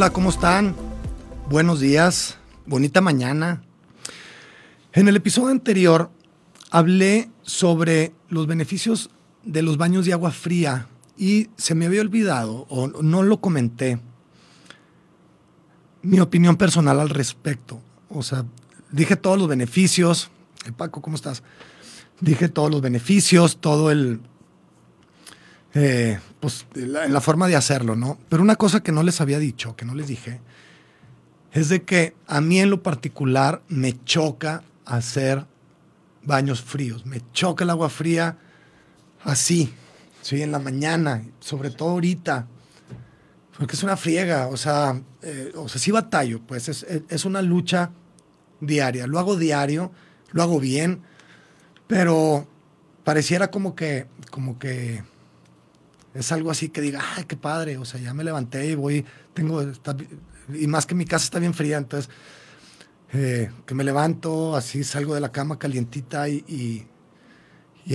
Hola, ¿cómo están? Buenos días, bonita mañana. En el episodio anterior hablé sobre los beneficios de los baños de agua fría y se me había olvidado o no lo comenté mi opinión personal al respecto. O sea, dije todos los beneficios. Paco, ¿cómo estás? Dije todos los beneficios, todo el, eh, pues, la, forma de hacerlo, ¿no? Pero una cosa que no les había dicho, que no les dije, es de que a mí en lo particular me choca hacer baños fríos. Me choca el agua fría así, ¿sí? En la mañana, sobre todo ahorita. Porque es una friega, o sea, eh, o sea sí batallo, pues es, es, una lucha diaria. Lo hago diario, lo hago bien, pero pareciera como que, como que es algo así que diga, ay, qué padre, o sea, ya me levanté y voy, tengo, y más que mi casa está bien fría, entonces, eh, que me levanto, así salgo de la cama calientita y, y,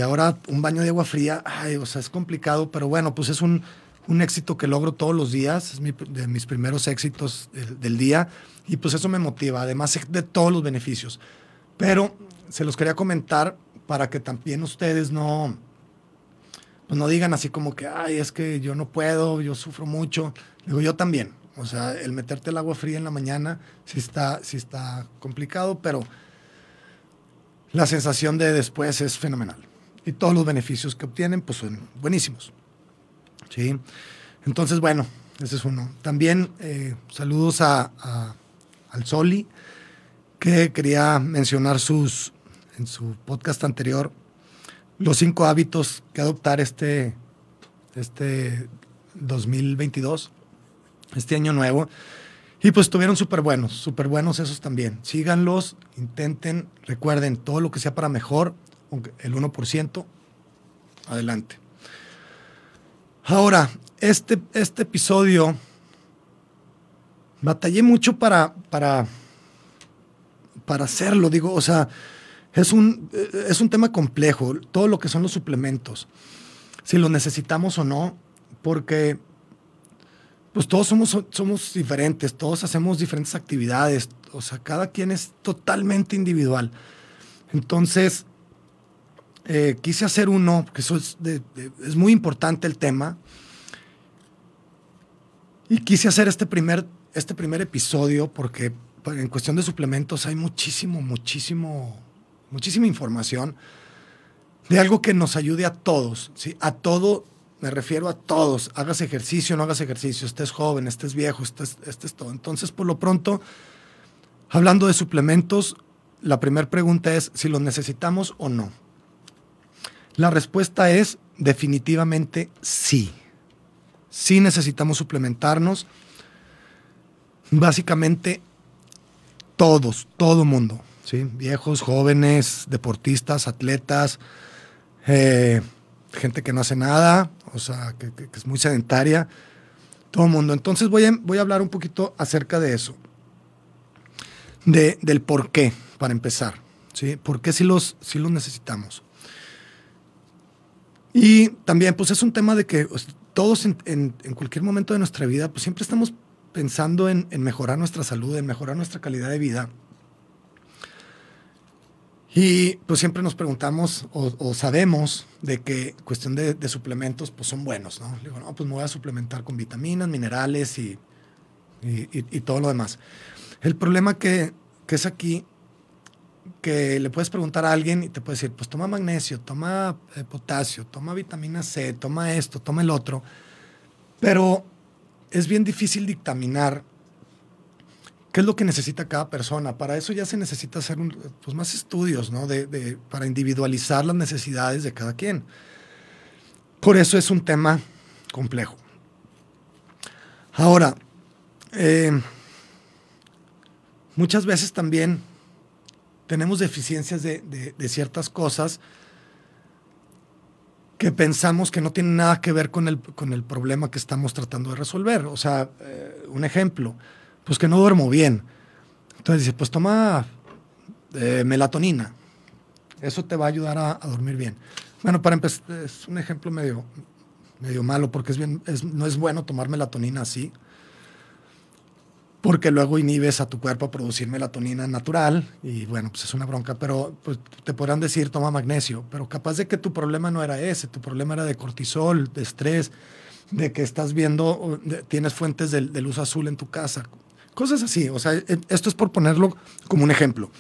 ahora un baño de agua fría, ay, o sea, es complicado, pero bueno, pues es un, un éxito que logro todos los días, es de mis primeros éxitos del, del día, y pues eso me motiva, además de todos los beneficios. Pero se los quería comentar para que también ustedes no, pues no digan así como que, ay, es que yo no puedo, yo sufro mucho. Digo, yo también. O sea, el meterte el agua fría en la mañana sí está, sí está complicado, pero la sensación de después es fenomenal. Y todos los beneficios que obtienen, pues son buenísimos. ¿Sí? Entonces, bueno, ese es uno. También eh, saludos a, al Soli, que quería mencionar sus, en su podcast anterior, los cinco hábitos que adoptar este, este 2022, este año nuevo. Y pues estuvieron súper buenos, súper buenos esos también. Síganlos, intenten, recuerden, todo lo que sea para mejor, el 1%, adelante. Ahora, este, este episodio, batallé mucho para, para, para hacerlo, digo, o sea, es un, eh, es un tema complejo, todo lo que son los suplementos, si los necesitamos o no, porque pues todos somos, somos diferentes, todos hacemos diferentes actividades, o sea, cada quien es totalmente individual. Entonces, eh, quise hacer uno, porque eso es, es muy importante el tema, y quise hacer este primer, este primer episodio porque en cuestión de suplementos hay muchísimo, muchísimo muchísima información de algo que nos ayude a todos, ¿sí? A todo, me refiero a todos. Hagas ejercicio, no hagas ejercicio, estés joven, estés viejo, estés, estés todo. Entonces, por lo pronto, hablando de suplementos, la primera pregunta es si los necesitamos o no. La respuesta es definitivamente sí. Sí necesitamos suplementarnos. Básicamente todos, todo mundo. Viejos, jóvenes, deportistas, atletas, eh, gente que no hace nada, o sea, que, es muy sedentaria, todo el mundo. Entonces voy a, voy a hablar un poquito acerca de eso, de, del por qué, para empezar, ¿sí? ¿Por qué si los, los necesitamos? Y también, pues es un tema de que todos en, en, cualquier momento de nuestra vida, pues siempre estamos pensando en, en mejorar nuestra salud, en mejorar nuestra calidad de vida. Y pues siempre nos preguntamos o, sabemos de que cuestión de, suplementos pues son buenos, ¿no? digo, no, pues me voy a suplementar con vitaminas, minerales y, y, todo lo demás. El problema que, que, es aquí, que le puedes preguntar a alguien y te puede decir, pues toma magnesio, toma eh, potasio, toma vitamina C, toma esto, toma el otro, pero es bien difícil dictaminar qué es lo que necesita cada persona. Para eso ya se necesita hacer pues, más estudios, ¿no? De, para individualizar las necesidades de cada quien. Por eso es un tema complejo. Ahora, eh, muchas veces también tenemos deficiencias de, ciertas cosas que pensamos que no tienen nada que ver con el, con el problema que estamos tratando de resolver. O sea, eh, un ejemplo, pues que no duermo bien. Entonces dice, pues toma eh, melatonina. Eso te va a ayudar a, dormir bien. Bueno, para empezar, es un ejemplo medio, medio malo porque es bien, no es bueno tomar melatonina así porque luego inhibes a tu cuerpo a producir melatonina natural y bueno, pues es una bronca, pero pues, te podrán decir toma magnesio, pero capaz de que tu problema no era ese, tu problema era de cortisol, de estrés, de que estás viendo, tienes fuentes de, luz azul en tu casa, cosas así, o sea, e, esto es por ponerlo como un ejemplo.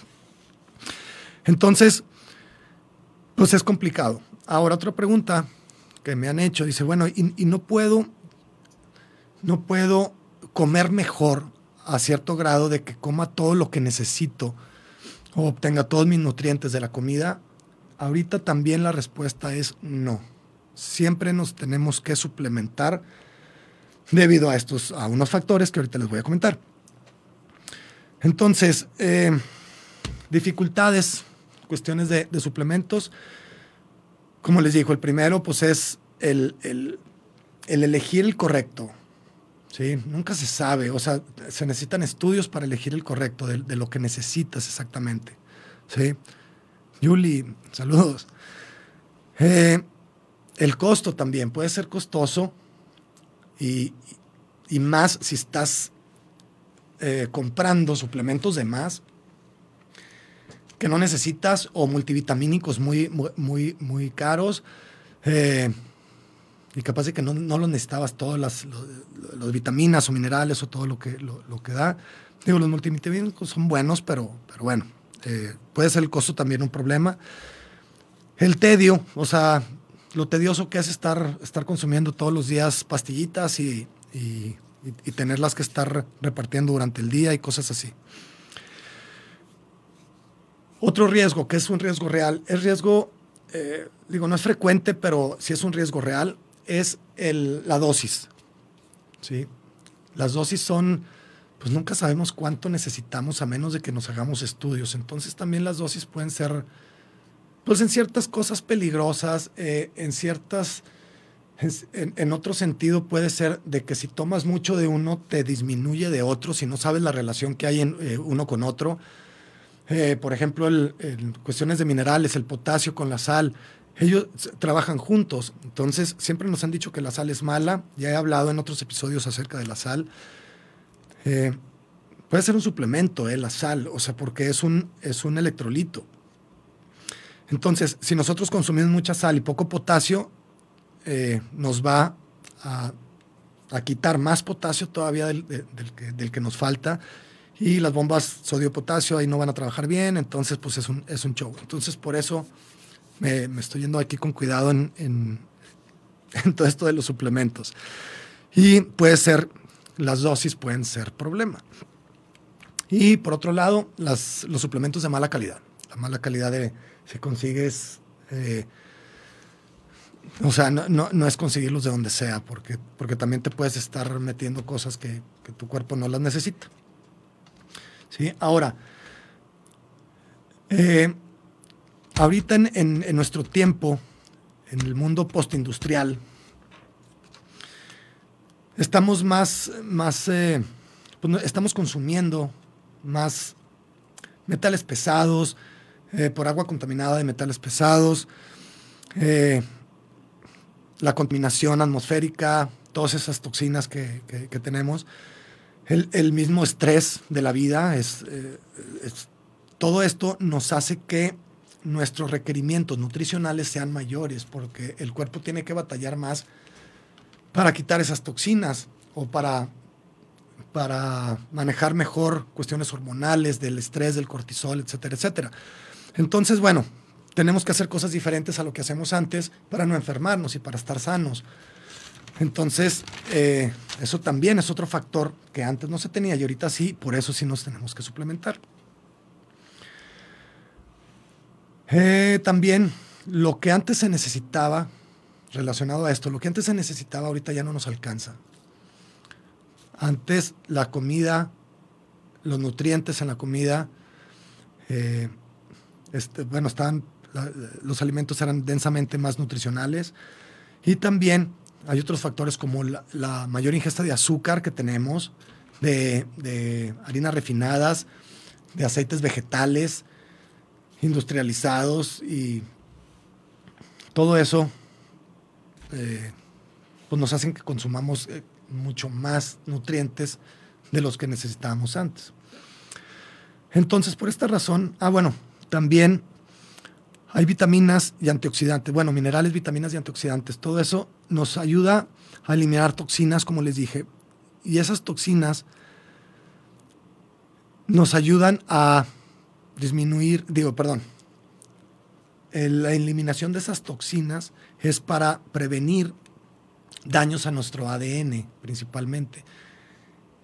Entonces, pues es complicado. Ahora otra pregunta que me han hecho, dice, bueno, y, no puedo, no puedo comer mejor a cierto grado de que coma todo lo que necesito o obtenga todos mis nutrientes de la comida, ahorita también la respuesta es no. Siempre nos tenemos que suplementar debido a estos, a unos factores que ahorita les voy a comentar. Entonces, eh, dificultades, cuestiones de, suplementos. Como les digo, el primero pues es el, el elegir el correcto. Sí, nunca se sabe. O sea, se necesitan estudios para elegir el correcto de, lo que necesitas exactamente. Sí. Yuli, saludos. Eh, el costo también puede ser costoso y, más si estás eh, comprando suplementos de más que no necesitas o multivitamínicos muy, muy, muy, caros. Eh, y capaz de que no, no lo necesitabas todas las, vitaminas o minerales o todo lo que, lo, que da. Digo, los multivitamínicos son buenos, pero, pero bueno, eh, puede ser el costo también un problema. El tedio, o sea, lo tedioso que es estar, estar consumiendo todos los días pastillitas y, tenerlas que estar repartiendo durante el día y cosas así. Otro riesgo, que es un riesgo real, es riesgo, eh, digo, no es frecuente, pero sí es un riesgo real, es la dosis. ¿sí? Las dosis son, pues nunca sabemos cuánto necesitamos a menos de que nos hagamos estudios. Entonces también las dosis pueden ser, pues en ciertas cosas peligrosas, eh, en ciertas, en, otro sentido puede ser de que si tomas mucho de uno te disminuye de otro, si no sabes la relación que hay en eh, uno con otro. Eh, por ejemplo, en cuestiones de minerales, el potasio con la sal, ellos trabajan juntos. Entonces, siempre nos han dicho que la sal es mala. Ya he hablado en otros episodios acerca de la sal. Eh, puede ser un suplemento, eh, la sal, o sea, porque es un, es un electrolito. Entonces, si nosotros consumimos mucha sal y poco potasio, eh, nos va a, quitar más potasio todavía del, que, nos falta. Y las bombas sodio-potasio ahí no van a trabajar bien, entonces pues es un, es un show. Entonces por eso me, estoy yendo aquí con cuidado en, en, todo esto de los suplementos. Y puede ser, las dosis pueden ser problema. Y por otro lado, las, los suplementos de mala calidad. La mala calidad de, si consigues, eh, o sea, no, no, es conseguirlos de donde sea, porque, porque también te puedes estar metiendo cosas que, que tu cuerpo no las necesita. ¿Sí? Ahora, eh, ahorita en, nuestro tiempo, en el mundo postindustrial, estamos más, más eh, pues estamos consumiendo más metales pesados, eh, por agua contaminada de metales pesados, la contaminación atmosférica, todas esas toxinas que, tenemos, el, mismo estrés de la vida, es, todo esto nos hace que nuestros requerimientos nutricionales sean mayores, porque el cuerpo tiene que batallar más para quitar esas toxinas o para, para manejar mejor cuestiones hormonales, del estrés, del cortisol, etcétera, etcétera. Entonces, bueno, tenemos que hacer cosas diferentes a lo que hacemos antes para no enfermarnos y para estar sanos. Entonces, eh, eso también es otro factor que antes no se tenía y ahorita sí, por eso sí nos tenemos que suplementar. Eh, también lo que antes se necesitaba relacionado a esto, lo que antes se necesitaba ahorita ya no nos alcanza. Antes la comida, los nutrientes en la comida, eh, este, bueno, estaban, los alimentos eran densamente más nutricionales y también hay otros factores como la, mayor ingesta de azúcar que tenemos, de, harinas refinadas, de aceites vegetales industrializados y todo eso eh, pues nos hacen que consumamos eh, mucho más nutrientes de los que necesitábamos antes. Entonces, por esta razón, ah, bueno, también hay vitaminas y antioxidantes, bueno, minerales, vitaminas y antioxidantes. Todo eso nos ayuda a eliminar toxinas, como les dije. Y esas toxinas nos ayudan a disminuir, digo, perdón, la eliminación de esas toxinas es para prevenir daños a nuestro ADN principalmente.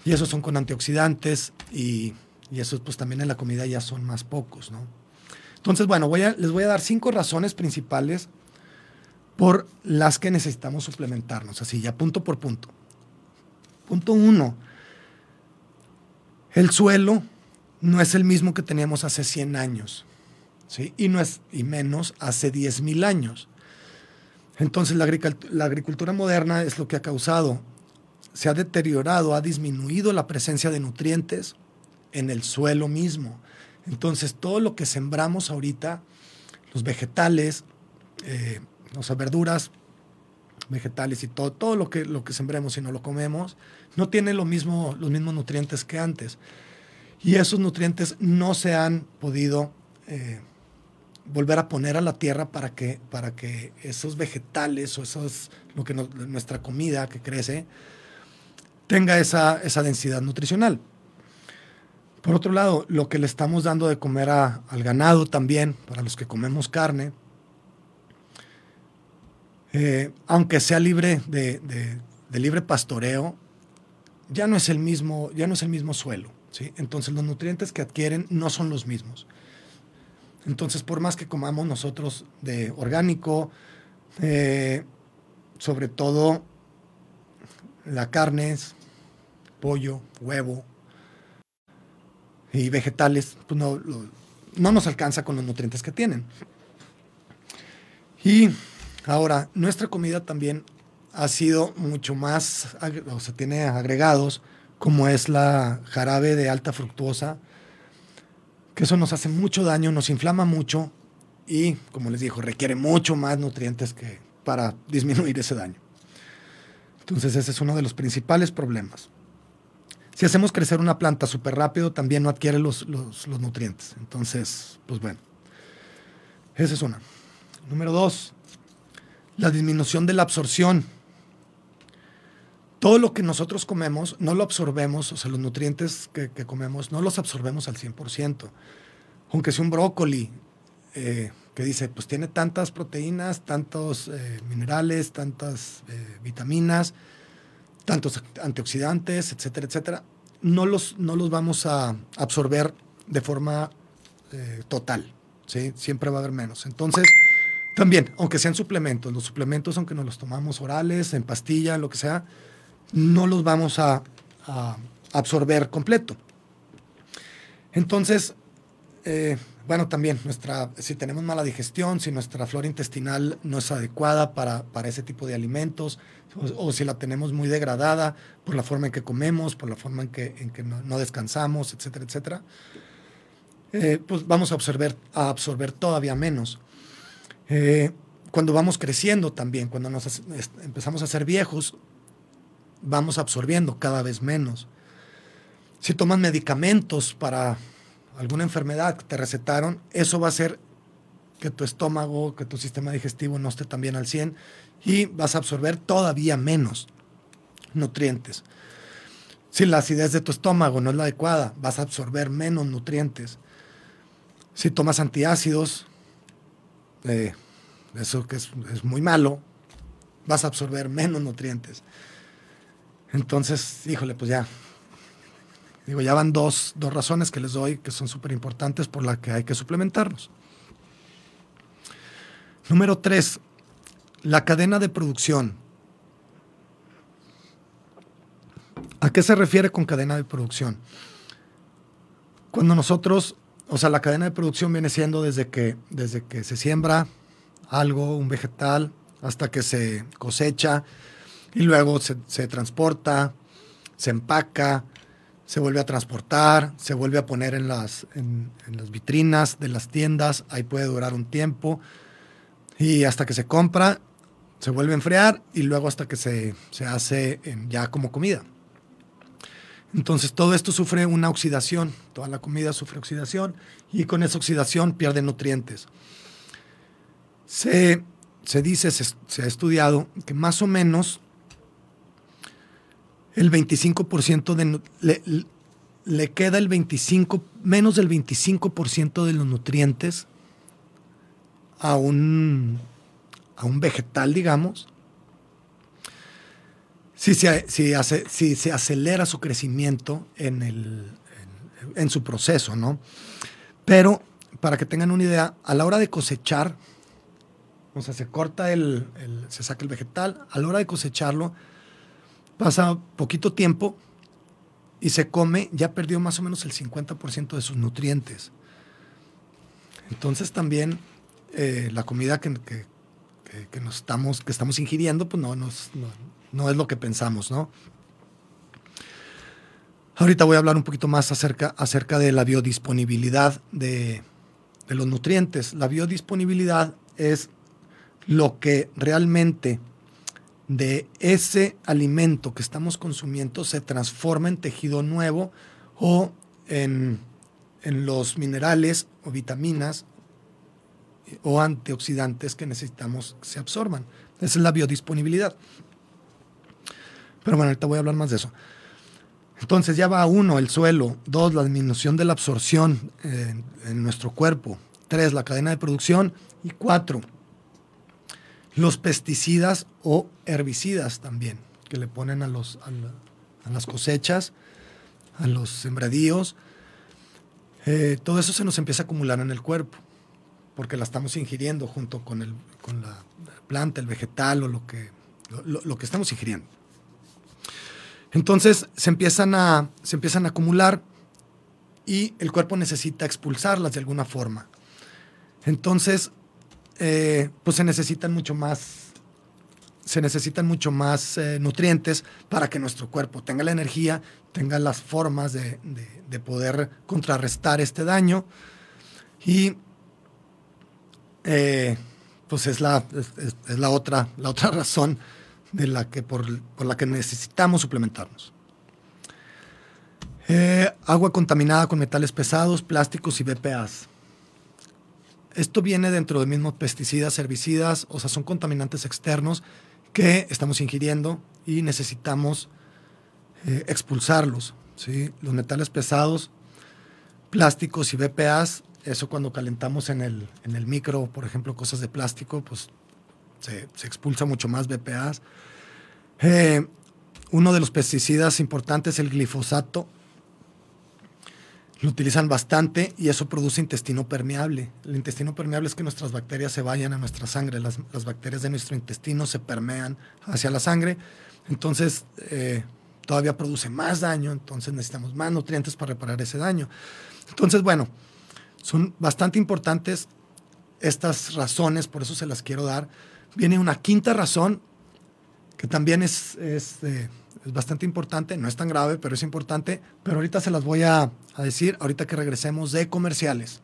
Y esos son con antioxidantes y, y esos pues también en la comida ya son más pocos, ¿no? Entonces, bueno, les voy a dar cinco razones principales por las que necesitamos suplementarnos, así ya punto por punto. Punto uno, el suelo no es el mismo que teníamos hace 100 años. Y, no es, y menos hace 10.000 años. Entonces la agricultura moderna es lo que ha causado, se ha deteriorado, ha disminuido la presencia de nutrientes en el suelo mismo. Entonces todo lo que sembramos ahorita, los vegetales, eh, o sea, verduras, vegetales y todo, todo lo que, lo que sembremos y no lo comemos, no tiene los mismos nutrientes que antes. Y esos nutrientes no se han podido eh, volver a poner a la tierra para que, para que esos vegetales o esos, lo que nuestra comida que crece tenga esa, esa, densidad nutricional. Por otro lado, lo que le estamos dando de comer al ganado también, para los que comemos carne, eh, aunque sea libre de, de, libre pastoreo, ya no es el mismo, ya no es el mismo suelo. ¿sí? Entonces los nutrientes que adquieren no son los mismos. Entonces, por más que comamos nosotros de orgánico, eh, sobre todo la carne, pollo, huevo y vegetales, pues no, no nos alcanza con los nutrientes que tienen. Y ahora, nuestra comida también ha sido mucho más, o sea, tiene agregados como es la jarabe de alta fructuosa, que eso nos hace mucho daño, nos inflama mucho y, como les digo, requiere mucho más nutrientes que para disminuir ese daño. Entonces ese es uno de los principales problemas. Si hacemos crecer una planta súper rápido, también no adquiere los, los, nutrientes. Entonces, pues bueno, esa es una. Número dos, la disminución de la absorción todo lo que nosotros comemos no lo absorbemos, o sea, los nutrientes que, comemos no los absorbemos al 100%. Aunque sea un brócoli eh, que dice, pues tiene tantas proteínas, tantos eh, minerales, tantas eh, vitaminas, tantos antioxidantes, etcétera, etcétera, no los, no los vamos a absorber de forma total, ¿sí? Siempre va a haber menos. Entonces, también, aunque sean suplementos, los suplementos, aunque nos los tomamos orales, en pastilla, lo que sea, no los vamos a, absorber completo. Entonces, eh, bueno, también nuestra, si tenemos mala digestión, si nuestra flora intestinal no es adecuada para, ese tipo de alimentos, o, si la tenemos muy degradada por la forma en que comemos, por la forma en que, en que no, descansamos, etcétera, etcétera, eh, pues vamos a absorber, a absorber todavía menos. Eh, cuando vamos creciendo también, cuando nos empezamos a ser viejos, vamos absorbiendo cada vez menos. Si tomas medicamentos para alguna enfermedad que te recetaron, eso va a hacer que tu estómago, que tu sistema digestivo no esté tan bien al 100 y vas a absorber todavía menos nutrientes. Si la acidez de tu estómago no es la adecuada, vas a absorber menos nutrientes. Si tomas antiácidos, eh, eso que es, es muy malo, vas a absorber menos nutrientes. Entonces, híjole, pues ya. Digo, ya van dos, dos razones que les doy que son súper importantes por las que hay que suplementarnos. Número tres, la cadena de producción. ¿A qué se refiere con cadena de producción? Cuando nosotros, o sea, la cadena de producción viene siendo desde que, desde que se siembra algo, un vegetal, hasta que se cosecha y luego se, se transporta, se empaca, se vuelve a transportar, se vuelve a poner en las, en, las vitrinas de las tiendas, ahí puede durar un tiempo y hasta que se compra, se vuelve a enfriar y luego hasta que se, se hace ya como comida. Entonces todo esto sufre una oxidación, toda la comida sufre oxidación y con esa oxidación pierde nutrientes. Se, se dice, se, se ha estudiado que más o menos el 25% de... Le, le, queda el 25, menos del 25% de los nutrientes a un, a un vegetal, digamos, si se, hace, se acelera su crecimiento en, el, en, su proceso, ¿no? Pero, para que tengan una idea, a la hora de cosechar, o sea, se corta el se saca el vegetal, a la hora de cosecharlo, pasa poquito tiempo y se come, ya perdió más o menos el 50% de sus nutrientes. Entonces también eh, la comida que, nos estamos, que estamos ingiriendo, pues no, no, es lo que pensamos, ¿no? Ahorita voy a hablar un poquito más acerca, acerca de la biodisponibilidad de, de los nutrientes. La biodisponibilidad es lo que realmente de ese alimento que estamos consumiendo se transforma en tejido nuevo o en, los minerales o vitaminas o antioxidantes que necesitamos que se absorban. Esa es la biodisponibilidad. Pero bueno, ahorita voy a hablar más de eso. Entonces ya va uno, el suelo, dos, la disminución de la absorción en, en nuestro cuerpo, tres, la cadena de producción y cuatro, los pesticidas o herbicidas también que le ponen a, los, a, las cosechas, a los sembradíos. Eh, todo eso se nos empieza a acumular en el cuerpo porque la estamos ingiriendo junto con, el, con la planta, el vegetal o lo que, lo, que estamos ingiriendo. Entonces se empiezan, a, se empiezan a acumular y el cuerpo necesita expulsarlas de alguna forma. Entonces eh, pues se necesitan mucho más se necesitan mucho más eh, nutrientes para que nuestro cuerpo tenga la energía, tenga las formas de, poder contrarrestar este daño. Y eh, pues es la, es, la, otra, la otra razón de la que, por, la que necesitamos suplementarnos. agua contaminada con metales pesados, plásticos y BPAs. Esto viene dentro de mismos pesticidas, herbicidas, o sea, son contaminantes externos que estamos ingiriendo y necesitamos eh, expulsarlos. ¿sí? Los metales pesados, plásticos y BPAs, eso cuando calentamos en el, en el micro, por ejemplo, cosas de plástico, pues se, expulsa mucho más BPAs. Eh, uno de los pesticidas importantes es el glifosato, lo utilizan bastante y eso produce intestino permeable. El intestino permeable es que nuestras bacterias se vayan a nuestra sangre, las, bacterias de nuestro intestino se permean hacia la sangre, entonces eh, todavía produce más daño, entonces necesitamos más nutrientes para reparar ese daño. Entonces, bueno, son bastante importantes estas razones, por eso se las quiero dar. Viene una quinta razón que también es, es eh, es bastante importante, no es tan grave, pero es importante. Pero ahorita se las voy a, decir, ahorita que regresemos de comerciales.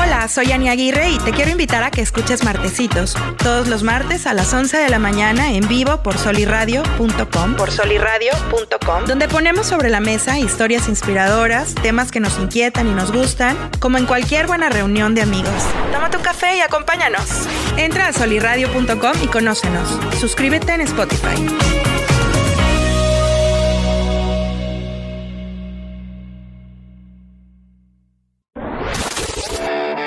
Hola, soy Ani Aguirre y te quiero invitar a que escuches Martecitos, todos los martes a las 11 de la mañana en vivo por soliradio.com, por soliradio.com, donde ponemos sobre la mesa historias inspiradoras, temas que nos inquietan y nos gustan, como en cualquier buena reunión de amigos. Toma tu café y acompáñanos. Entra a soliradio.com y conócenos. Suscríbete en Spotify.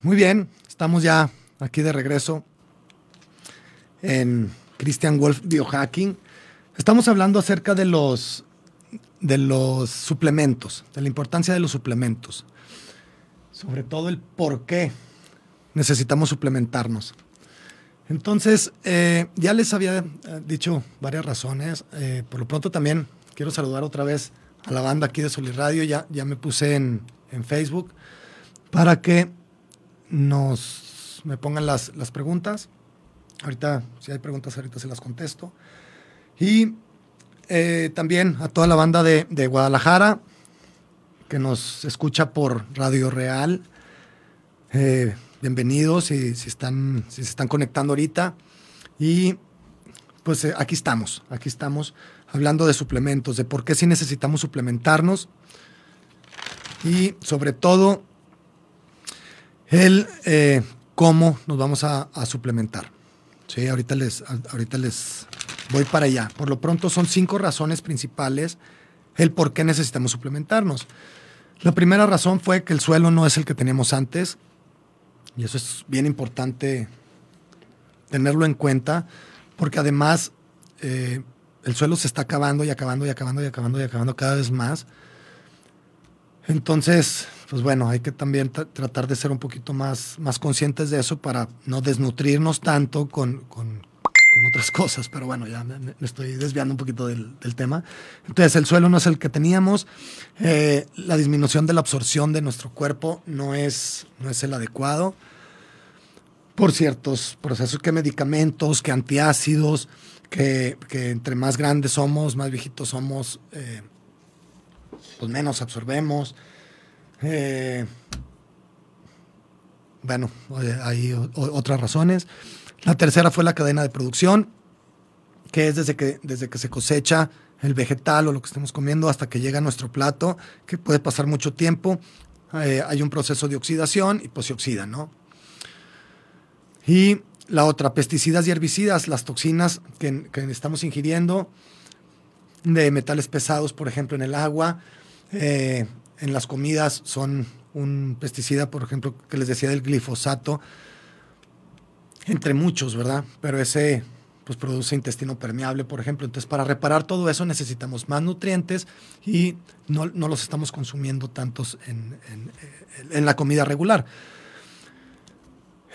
Muy bien, estamos ya aquí de regreso en Christian Wolf Biohacking. Estamos hablando acerca de los, de los suplementos, de la importancia de los suplementos, sobre todo el por qué necesitamos suplementarnos. Entonces, eh, ya les había eh, dicho varias razones. Eh, por lo pronto también quiero saludar otra vez a la banda aquí de Solid Radio. Ya, ya me puse en, en Facebook para que nos me pongan las, las preguntas. Ahorita, si hay preguntas, ahorita se las contesto. Y eh, también a toda la banda de, de, Guadalajara que nos escucha por Radio Real. Eh, bienvenidos si, si, están, si se están conectando ahorita. Y pues eh, aquí estamos, aquí estamos hablando de suplementos, de por qué sí necesitamos suplementarnos. Y sobre todo el eh, cómo nos vamos a, a, suplementar. Sí, ahorita les, ahorita les voy para allá. Por lo pronto son cinco razones principales el por qué necesitamos suplementarnos. La primera razón fue que el suelo no es el que teníamos antes, y eso es bien importante tenerlo en cuenta, porque además eh, el suelo se está acabando y acabando y acabando y acabando y acabando cada vez más. Entonces, pues bueno, hay que también tratar de ser un poquito más, más conscientes de eso para no desnutrirnos tanto con, con, otras cosas, pero bueno, ya me, estoy desviando un poquito del, del, tema. Entonces, el suelo no es el que teníamos, eh, la disminución de la absorción de nuestro cuerpo no es, no es el adecuado por ciertos procesos, que medicamentos, que antiácidos, que, que entre más grandes somos, más viejitos somos, eh, pues menos absorbemos. Eh, bueno, hay otras razones. La tercera fue la cadena de producción, que es desde que, desde que se cosecha el vegetal o lo que estemos comiendo hasta que llega a nuestro plato, que puede pasar mucho tiempo. Eh, hay un proceso de oxidación y pues se oxida, ¿no? Y la otra, pesticidas y herbicidas, las toxinas que, estamos ingiriendo de metales pesados, por ejemplo, en el agua, eh, en las comidas son un pesticida, por ejemplo, que les decía del glifosato, entre muchos, ¿verdad? Pero ese pues produce intestino permeable, por ejemplo. Entonces, para reparar todo eso necesitamos más nutrientes y no, no los estamos consumiendo tantos en, en, la comida regular.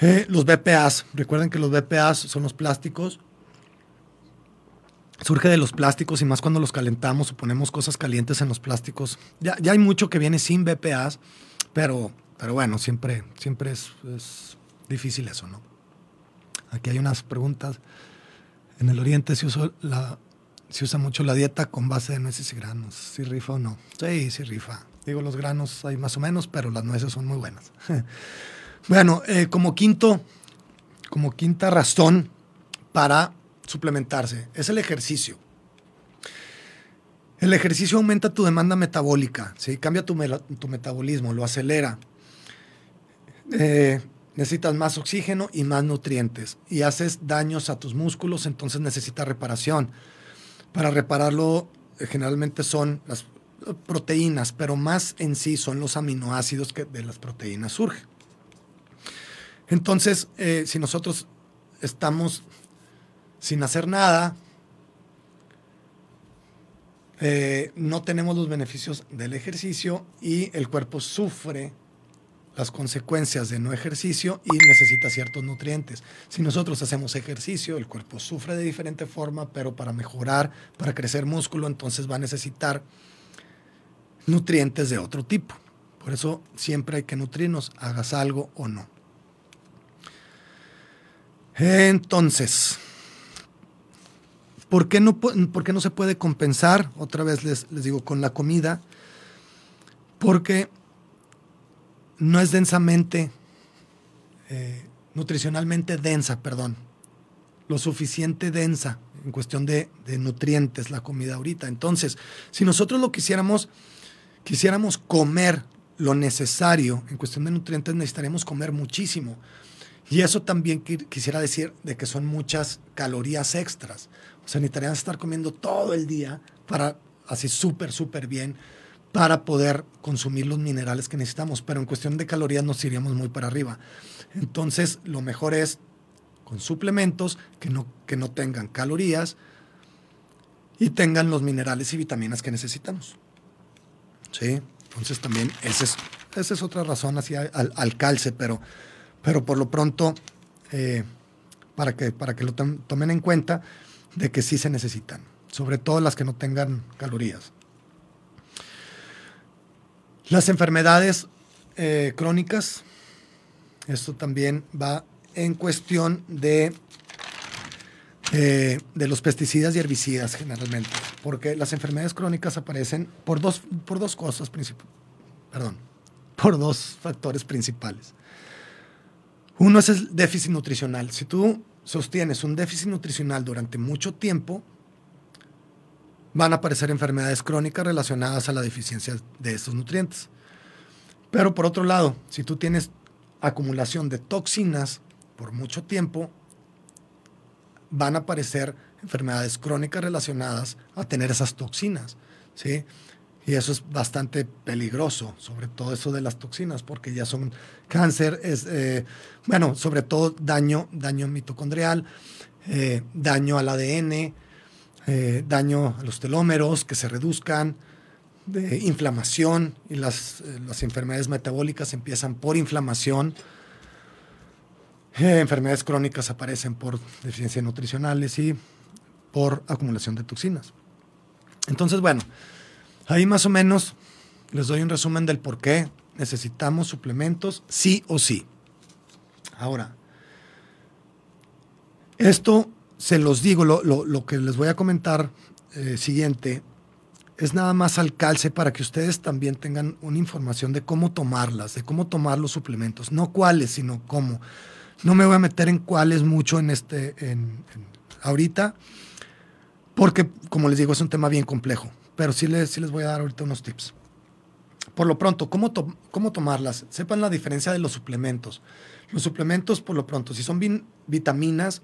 Eh, los BPAs, recuerden que los BPAs son los plásticos surge de los plásticos y más cuando los calentamos o ponemos cosas calientes en los plásticos. Ya, ya hay mucho que viene sin BPAs, pero, pero bueno, siempre, siempre es, es, difícil eso, ¿no? Aquí hay unas preguntas. En el Oriente se, usa la, se usa mucho la dieta con base de nueces y granos. ¿Sí rifa o no? Sí, sí rifa. Digo, los granos hay más o menos, pero las nueces son muy buenas. bueno, eh, como quinto, como quinta razón para suplementarse, es el ejercicio. El ejercicio aumenta tu demanda metabólica, cambia tu, tu metabolismo, lo acelera. Eh, necesitas más oxígeno y más nutrientes y haces daños a tus músculos, entonces necesitas reparación. Para repararlo eh, generalmente son las proteínas, pero más en sí son los aminoácidos que de las proteínas surgen. Entonces, eh, si nosotros estamos sin hacer nada, eh, no tenemos los beneficios del ejercicio y el cuerpo sufre las consecuencias de no ejercicio y necesita ciertos nutrientes. Si nosotros hacemos ejercicio, el cuerpo sufre de diferente forma, pero para mejorar, para crecer músculo, entonces va a necesitar nutrientes de otro tipo. Por eso siempre hay que nutrirnos, hagas algo o no. Entonces, ¿por qué no, por qué no se puede compensar? Otra vez les, les digo, con la comida. Porque no es densamente, eh, nutricionalmente densa, perdón, lo suficiente densa en cuestión de, de, nutrientes la comida ahorita. Entonces, si nosotros lo quisiéramos, quisiéramos comer lo necesario en cuestión de nutrientes, necesitaríamos comer muchísimo. Y eso también quisiera decir de que son muchas calorías extras. O sea, necesitaríamos estar comiendo todo el día para así súper, súper bien para poder consumir los minerales que necesitamos, pero en cuestión de calorías nos iríamos muy para arriba. Entonces, lo mejor es con suplementos que no, que no tengan calorías y tengan los minerales y vitaminas que necesitamos. ¿Sí? Entonces también esa es, esa es otra razón hacia al, calce, pero, pero por lo pronto, eh, para, que, para que lo tomen en cuenta, de que sí se necesitan, sobre todo las que no tengan calorías. Las enfermedades eh, crónicas, esto también va en cuestión de, eh, de los pesticidas y herbicidas generalmente, porque las enfermedades crónicas aparecen por dos, por dos cosas principales, perdón, por dos factores principales. Uno es el déficit nutricional. Si tú sostienes un déficit nutricional durante mucho tiempo, van a aparecer enfermedades crónicas relacionadas a la deficiencia de estos nutrientes. Pero por otro lado, si tú tienes acumulación de toxinas por mucho tiempo, van a aparecer enfermedades crónicas relacionadas a tener esas toxinas, ¿sí? Y eso es bastante peligroso, sobre todo eso de las toxinas, porque ya son cáncer, es, eh, bueno, sobre todo daño, daño mitocondrial, eh, daño al ADN, eh, daño a los telómeros que se reduzcan, de inflamación y las, las enfermedades metabólicas empiezan por inflamación. Enfermedades crónicas aparecen por deficiencias nutricionales y por acumulación de toxinas. Entonces, bueno, ahí más o menos les doy un resumen del por qué necesitamos suplementos sí o sí. Ahora, esto se los digo, lo, que les voy a comentar eh, siguiente es nada más al calce para que ustedes también tengan una información de cómo tomarlas, de cómo tomar los suplementos, no cuáles, sino cómo. No me voy a meter en cuáles mucho en este, en, ahorita, porque como les digo es un tema bien complejo, pero sí les, sí les voy a dar ahorita unos tips. Por lo pronto, ¿cómo, cómo tomarlas? Sepan la diferencia de los suplementos. Los suplementos, por lo pronto, si son vitaminas,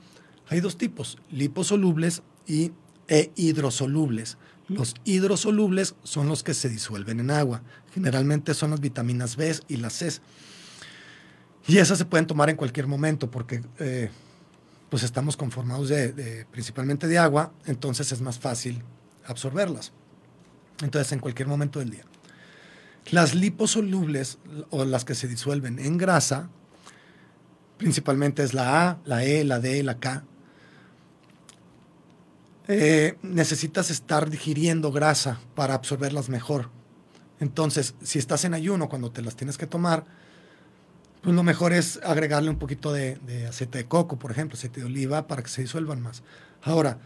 hay dos tipos, liposolubles y e hidrosolubles. Los hidrosolubles son los que se disuelven en agua. Generalmente son las vitaminas B y las C. Y esas se pueden tomar en cualquier momento porque eh, pues estamos conformados de, principalmente de agua, entonces es más fácil absorberlas. Entonces en cualquier momento del día. Las liposolubles o las que se disuelven en grasa, principalmente es la A, la E, la D, la K, eh, necesitas estar digiriendo grasa para absorberlas mejor. Entonces, si estás en ayuno cuando te las tienes que tomar, pues lo mejor es agregarle un poquito de, aceite de coco, por ejemplo, aceite de oliva, para que se disuelvan más. Ahora,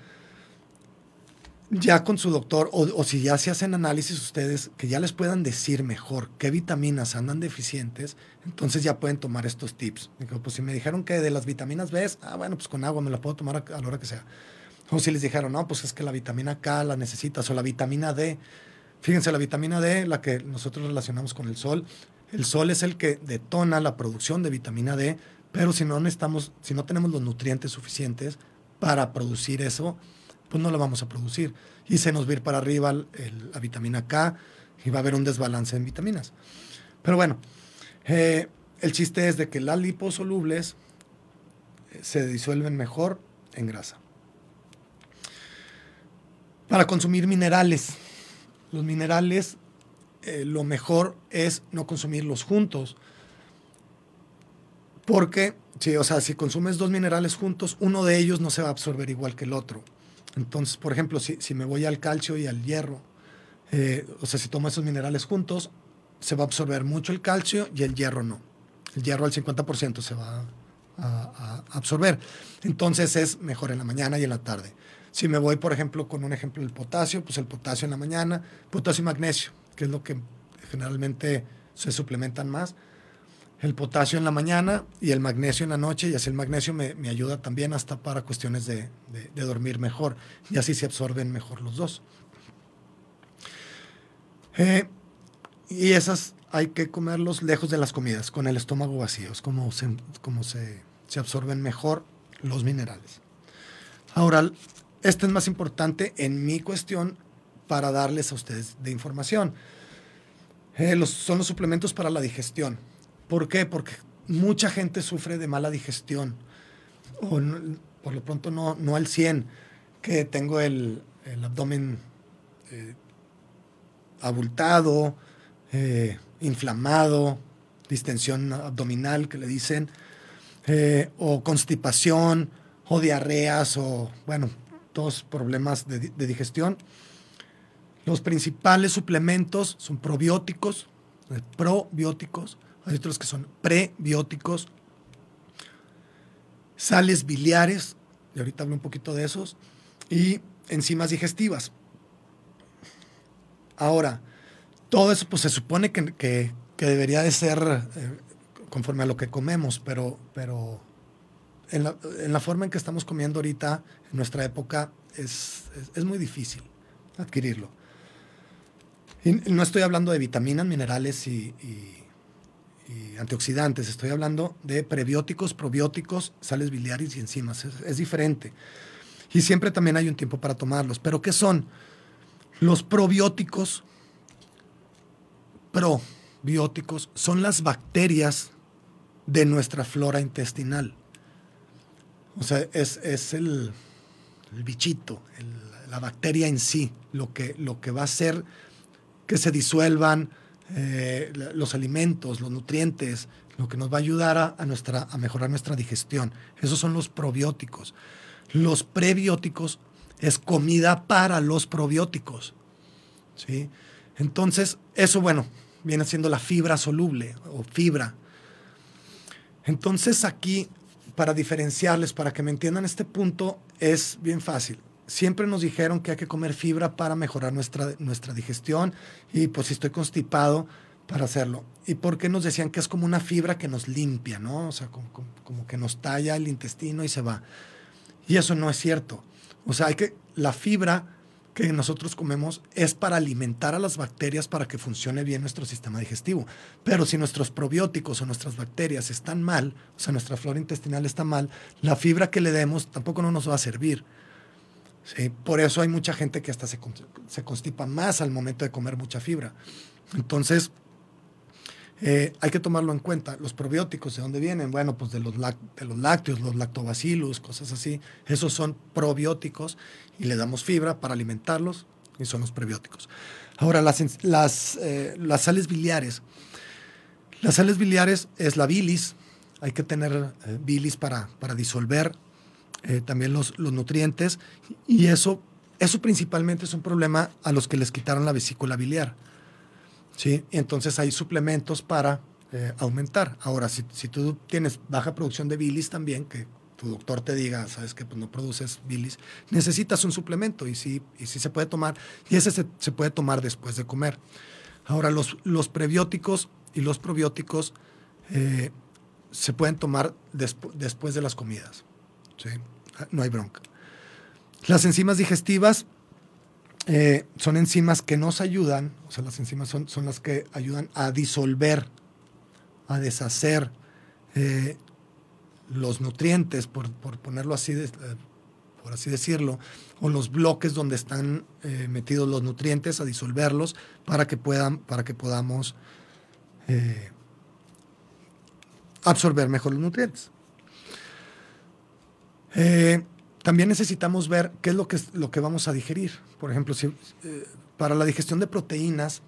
ya con su doctor, o, si ya se hacen análisis ustedes, que ya les puedan decir mejor qué vitaminas andan deficientes, entonces ya pueden tomar estos tips. pues si me dijeron que de las vitaminas B, ah, bueno, pues con agua me la puedo tomar a la hora que sea. O si les dijeron, no, pues es que la vitamina K la necesitas, o la vitamina D. Fíjense, la vitamina D, la que nosotros relacionamos con el sol, el sol es el que detona la producción de vitamina D, pero si no necesitamos, si no tenemos los nutrientes suficientes para producir eso, pues no lo vamos a producir. Y se nos va a ir para arriba la vitamina K y va a haber un desbalance en vitaminas. Pero bueno, eh, el chiste es de que las liposolubles se disuelven mejor en grasa. Para consumir minerales. Los minerales, eh, lo mejor es no consumirlos juntos. Porque, sí, o sea, si consumes dos minerales juntos, uno de ellos no se va a absorber igual que el otro. Entonces, por ejemplo, si, si me voy al calcio y al hierro, eh, o sea, si tomo esos minerales juntos, se va a absorber mucho el calcio y el hierro no. El hierro al 50% se va a, a, absorber. Entonces es mejor en la mañana y en la tarde. Si me voy, por ejemplo, con un ejemplo del potasio, pues el potasio en la mañana, potasio y magnesio, que es lo que generalmente se suplementan más. El potasio en la mañana y el magnesio en la noche, y así el magnesio me, ayuda también hasta para cuestiones de, dormir mejor, y así se absorben mejor los dos. Eh, y esas hay que comerlos lejos de las comidas, con el estómago vacío, es como se, como se, se absorben mejor los minerales. Ahora, este es más importante en mi cuestión para darles a ustedes de información. Eh, son los suplementos para la digestión. ¿Por qué? Porque mucha gente sufre de mala digestión. O por lo pronto no, no al 100, que tengo el, abdomen eh, abultado, eh, inflamado, distensión abdominal que le dicen, eh, o constipación, o diarreas, o bueno, todos problemas de, de, digestión. Los principales suplementos son probióticos, probióticos, hay otros que son prebióticos, sales biliares, y ahorita hablo un poquito de esos, y enzimas digestivas. Ahora, todo eso pues se supone que, que, debería de ser eh, conforme a lo que comemos, pero, pero en, la, en, la, forma en que estamos comiendo ahorita, en nuestra época, es, es, muy difícil adquirirlo. Y no estoy hablando de vitaminas, minerales y, y, antioxidantes, estoy hablando de prebióticos, probióticos, sales biliares y enzimas. Es, diferente. Y siempre también hay un tiempo para tomarlos. ¿Pero qué son? Los probióticos, probióticos, son las bacterias de nuestra flora intestinal. O sea, es, es el, el, bichito, la bacteria en sí, lo que, lo que va a hacer que se disuelvan eh, los alimentos, los nutrientes, lo que nos va a ayudar a, a, nuestra, a mejorar nuestra digestión. Esos son los probióticos. Los prebióticos es comida para los probióticos. ¿sí? Entonces, eso, bueno, viene siendo la fibra soluble o fibra. Entonces, aquí, para diferenciarles, para que me entiendan este punto, es bien fácil. Siempre nos dijeron que hay que comer fibra para mejorar nuestra, nuestra digestión y pues si estoy constipado, para hacerlo. ¿Y por qué nos decían que es como una fibra que nos limpia, ¿no? O sea, como, como, como que nos talla el intestino y se va. Y eso no es cierto. O sea, hay que, la fibra que nosotros comemos es para alimentar a las bacterias para que funcione bien nuestro sistema digestivo. Pero si nuestros probióticos o nuestras bacterias están mal, o sea, nuestra flora intestinal está mal, la fibra que le demos tampoco no nos va a servir. ¿Sí? Por eso hay mucha gente que hasta se, constipa más al momento de comer mucha fibra. Entonces, eh, hay que tomarlo en cuenta. Los probióticos, ¿de dónde vienen? Bueno, pues de los, lácteos, los lactobacillus, cosas así. Esos son probióticos y le damos fibra para alimentarlos y son los prebióticos. Ahora, eh, las sales biliares. Las sales biliares es la bilis. Hay que tener eh, bilis para disolver eh, también los, los nutrientes y eso, eso principalmente es un problema a los que les quitaron la vesícula biliar. ¿sí? Entonces hay suplementos para eh, aumentar. Ahora, si, si, tú tienes baja producción de bilis también, que tu doctor te diga, sabes que pues, no produces bilis, necesitas un suplemento y sí, y sí se puede tomar, y ese se, puede tomar después de comer. Ahora, los, los prebióticos y los probióticos eh, se pueden tomar desp después de las comidas. ¿sí? No hay bronca. Las enzimas digestivas eh, son enzimas que nos ayudan, o sea, las enzimas son, son las que ayudan a disolver, a deshacer eh, los nutrientes, por, por ponerlo así, eh, por así decirlo, o los bloques donde están metidos los nutrientes, a disolverlos para que, puedan, para que podamos absorber mejor los nutrientes. Eh, también necesitamos ver qué es lo que, lo que vamos a digerir. Por ejemplo, eh, para la digestión de proteínas,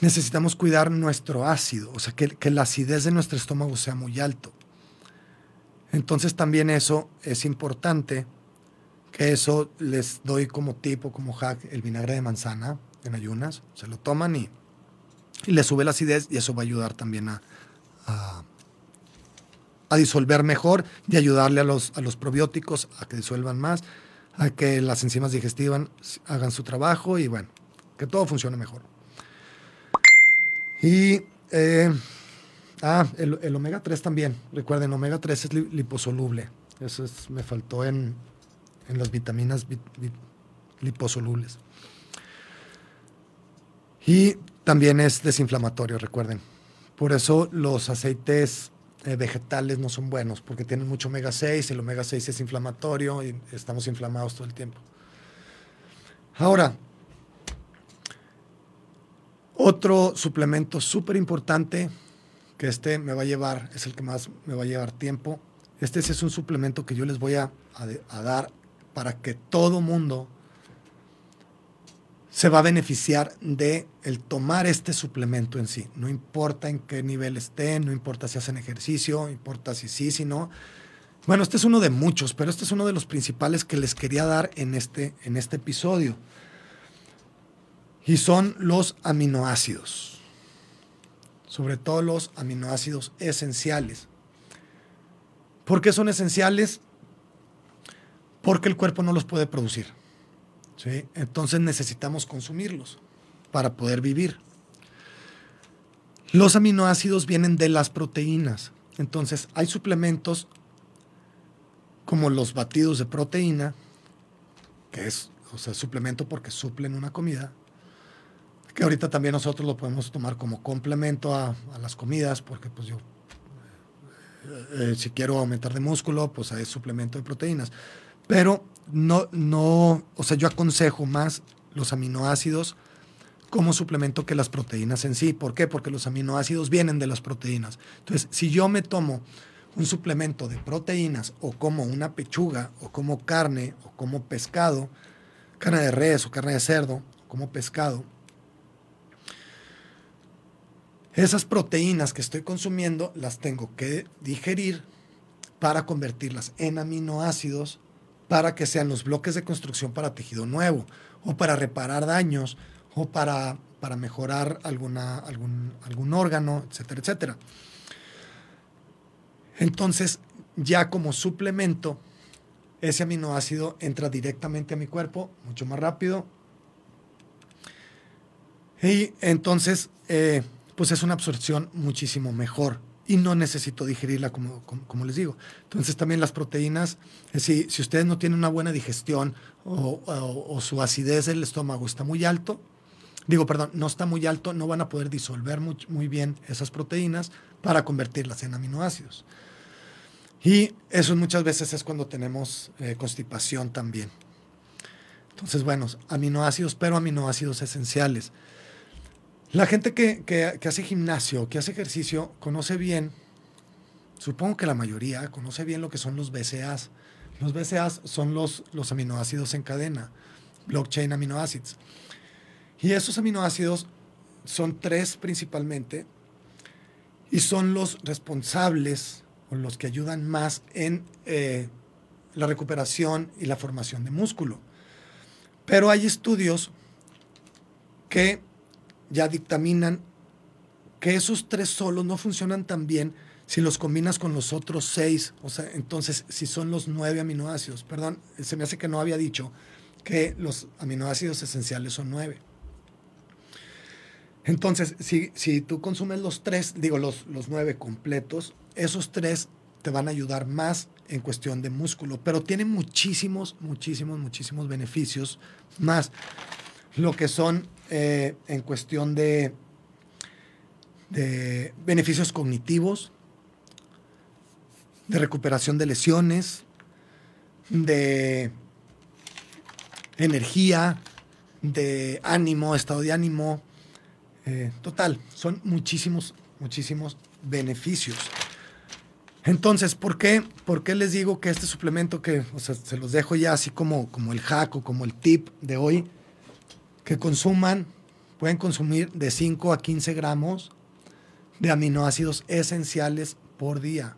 necesitamos cuidar nuestro ácido, o sea, que, que la acidez de nuestro estómago sea muy alto. Entonces también eso es importante, que eso les doy como tipo, como hack, el vinagre de manzana en ayunas, se lo toman y, y le sube la acidez y eso va a ayudar también a, a disolver mejor y ayudarle a los, a los probióticos a que disuelvan más, a que las enzimas digestivas hagan su trabajo y bueno, que todo funcione mejor. Y eh, ah, el, omega 3 también. Recuerden, omega 3 es li- liposoluble. Eso es, me faltó en, en las vitaminas vi- vi- liposolubles. Y también es desinflamatorio, recuerden. Por eso los aceites eh, vegetales no son buenos, porque tienen mucho omega 6, el omega 6 es inflamatorio y estamos inflamados todo el tiempo. Ahora, otro suplemento súper importante, que este me va a llevar, es el que más me va a llevar tiempo. Este es un suplemento que yo les voy a, a dar para que todo mundo se va a beneficiar de el tomar este suplemento en sí. No importa en qué nivel estén, no importa si hacen ejercicio, importa si sí, si no. Bueno, este es uno de muchos, pero este es uno de los principales que les quería dar en este, en este episodio. Y son los aminoácidos. Sobre todo los aminoácidos esenciales. ¿Por qué son esenciales? Porque el cuerpo no los puede producir. Entonces necesitamos consumirlos para poder vivir. Los aminoácidos vienen de las proteínas. Entonces hay suplementos como los batidos de proteína, que es o sea, suplemento porque suplen una comida, que ahorita también nosotros lo podemos tomar como complemento a, las comidas, porque pues yo, eh, si quiero aumentar de músculo, pues es suplemento de proteínas. Pero no, no, o sea, yo aconsejo más los aminoácidos como suplemento que las proteínas en sí. ¿Por qué? Porque los aminoácidos vienen de las proteínas. Entonces, si yo me tomo un suplemento de proteínas o como una pechuga o como carne o como pescado, carne de res o carne de cerdo, o como pescado, esas proteínas que estoy consumiendo las tengo que digerir para convertirlas en aminoácidos para que sean los bloques de construcción para tejido nuevo o para reparar daños o para, para mejorar alguna, algún, algún órgano, etcétera, etcétera. Entonces, ya como suplemento, ese aminoácido entra directamente a mi cuerpo, mucho más rápido. Y entonces, eh, pues es una absorción muchísimo mejor y no necesito digerirla como, como, les digo. Entonces también las proteínas, eh, si, si ustedes no tienen una buena digestión o, su acidez del estómago está muy alto, digo, perdón, no está muy alto, no van a poder disolver muy, muy bien esas proteínas para convertirlas en aminoácidos. Y eso muchas veces es cuando tenemos eh, constipación también. Entonces, bueno, aminoácidos, pero aminoácidos esenciales. La gente que, que, hace gimnasio, que hace ejercicio, conoce bien, supongo que la mayoría, conoce bien lo que son los BCAAs. Los BCAAs son los, los aminoácidos en cadena, blockchain aminoácidos. Y esos aminoácidos son tres principalmente y son los responsables o los que ayudan más en eh, la recuperación y la formación de músculo. Pero hay estudios que ya dictaminan que esos tres solos no funcionan tan bien si los combinas con los otros seis, o sea, entonces si son los nueve aminoácidos, perdón, se me hace que no había dicho que los aminoácidos esenciales son nueve. Entonces, si, si tú consumes los tres, digo los, los nueve completos, esos tres te van a ayudar más en cuestión de músculo, pero tienen muchísimos, muchísimos, muchísimos beneficios más. Lo que son eh, en cuestión de, de beneficios cognitivos, de recuperación de lesiones, de energía, de ánimo, estado de ánimo. Eh, total, son muchísimos, muchísimos beneficios. Entonces, ¿por qué? ¿por qué les digo que este suplemento que, se los dejo ya así como, como el hack o como el tip de hoy, que consuman, pueden consumir de 5 a 15 gramos de aminoácidos esenciales por día.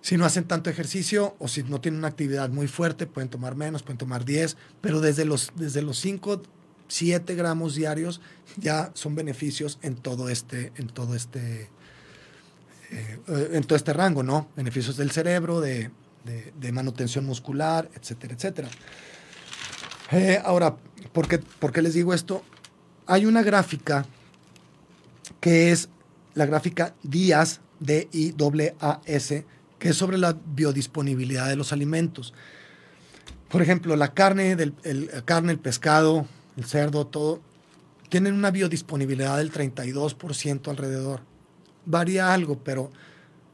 Si no hacen tanto ejercicio o si no tienen una actividad muy fuerte, pueden tomar menos, pueden tomar 10, pero desde los, desde los 5, 7 gramos diarios ya son beneficios en todo este, en todo este, eh, en todo este rango, ¿no? Beneficios del cerebro, de, de- de manutención muscular, etcétera, etcétera. Eh, ahora, ¿por qué, por qué les digo esto? Hay una gráfica que es la gráfica DIAS, D-I-A-S, que es sobre la biodisponibilidad de los alimentos. Por ejemplo, la carne, el, carne, el pescado, el cerdo, todo, tienen una biodisponibilidad del 32% alrededor. Varía algo, pero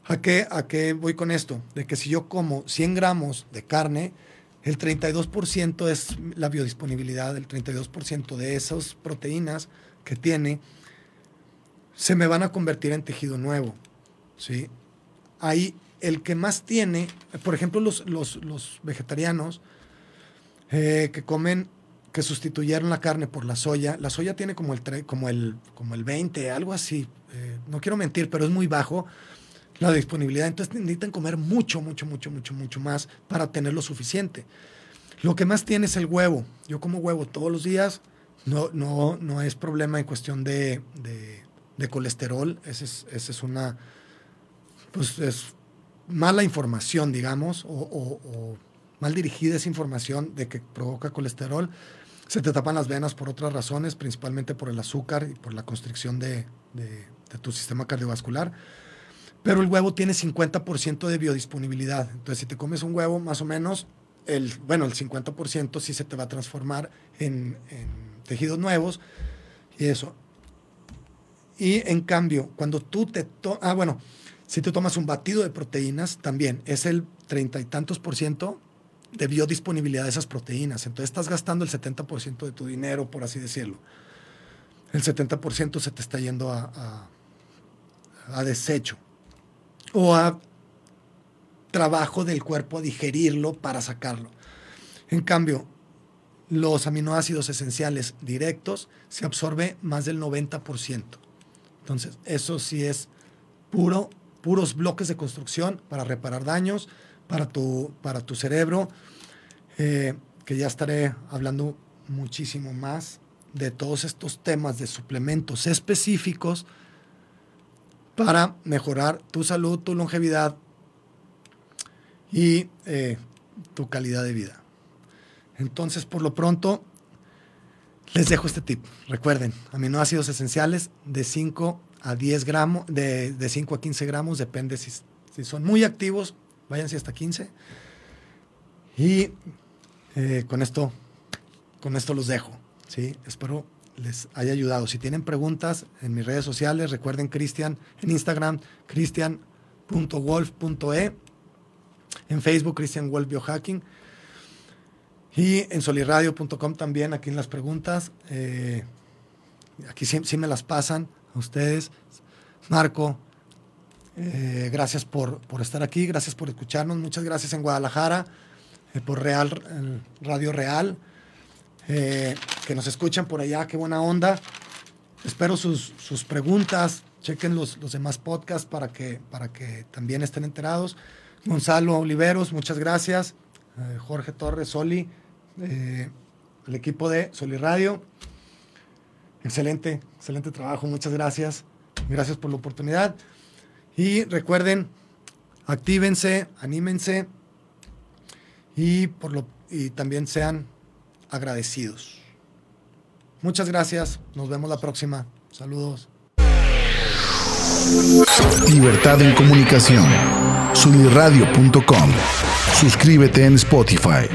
¿a qué, ¿a qué voy con esto? De que si yo como 100 gramos de carne, el 32% es la biodisponibilidad, el 32% de esas proteínas que tiene se me van a convertir en tejido nuevo. ¿sí? Ahí el que más tiene, por ejemplo, los, los, los vegetarianos eh, que comen, que sustituyeron la carne por la soya, la soya tiene como el, como el, como el 20, algo así. eh, no quiero mentir, pero es muy bajo la disponibilidad. Entonces necesitan comer mucho, mucho, mucho, mucho, mucho más para tener lo suficiente. Lo que más tiene es el huevo. Yo como huevo todos los días. No, no, no es problema en cuestión de, de, colesterol. Esa es, esa es una, pues es mala información, digamos, o, mal dirigida esa información de que provoca colesterol. Se te tapan las venas por otras razones, principalmente por el azúcar y por la constricción de- de tu sistema cardiovascular. Pero el huevo tiene 50% de biodisponibilidad. Entonces, si te comes un huevo, más o menos, el, bueno, el 50% sí se te va a transformar en, tejidos nuevos y eso. Y en cambio, cuando tú te... to- ah, bueno, si te tomas un batido de proteínas, también es el treinta y tantos por ciento de biodisponibilidad de esas proteínas. Entonces estás gastando el 70% de tu dinero, por así decirlo. El 70% se te está yendo a, a desecho o a trabajo del cuerpo a digerirlo para sacarlo. En cambio, los aminoácidos esenciales directos se absorbe más del 90%. Entonces, eso sí es puro, puros bloques de construcción para reparar daños para tu, para tu cerebro, eh, que ya estaré hablando muchísimo más de todos estos temas de suplementos específicos para mejorar tu salud, tu longevidad y eh, tu calidad de vida. Entonces, por lo pronto, les dejo este tip. Recuerden, aminoácidos esenciales de 5 a 10 gramos, de, de 5 a 15 gramos, depende si, si son muy activos, váyanse hasta 15. Y eh, con esto, con esto los dejo. ¿sí? Espero les haya ayudado. Si tienen preguntas en mis redes sociales, recuerden Cristian en Instagram, cristian.wolf.e, en Facebook, Cristian Wolf Biohacking. Y en soliradio.com también, aquí en las preguntas. eh, aquí sí, me las pasan a ustedes. Marco, eh, gracias por, por estar aquí, gracias por escucharnos. Muchas gracias en Guadalajara, eh, por Real, Radio Real, que nos escuchan por allá, qué buena onda. Espero sus, sus preguntas, chequen los, los demás podcasts para que, para que también estén enterados. Gonzalo Oliveros, muchas gracias. Eh, Jorge Torres, Soli, eh, el equipo de Soli Radio. Excelente, excelente trabajo, muchas gracias. Gracias por la oportunidad. Y recuerden, actívense, anímense y, por lo, y también sean agradecidos. Muchas gracias, nos vemos la próxima. Saludos. Libertad en comunicación. Sunirradio.com. Suscríbete en Spotify.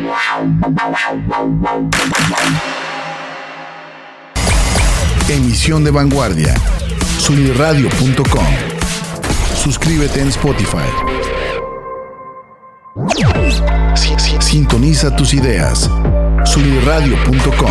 Emisión de vanguardia. Sunirradio.com. Suscríbete en Spotify. Si- si- Sintoniza tus ideas. Sunirradio.com.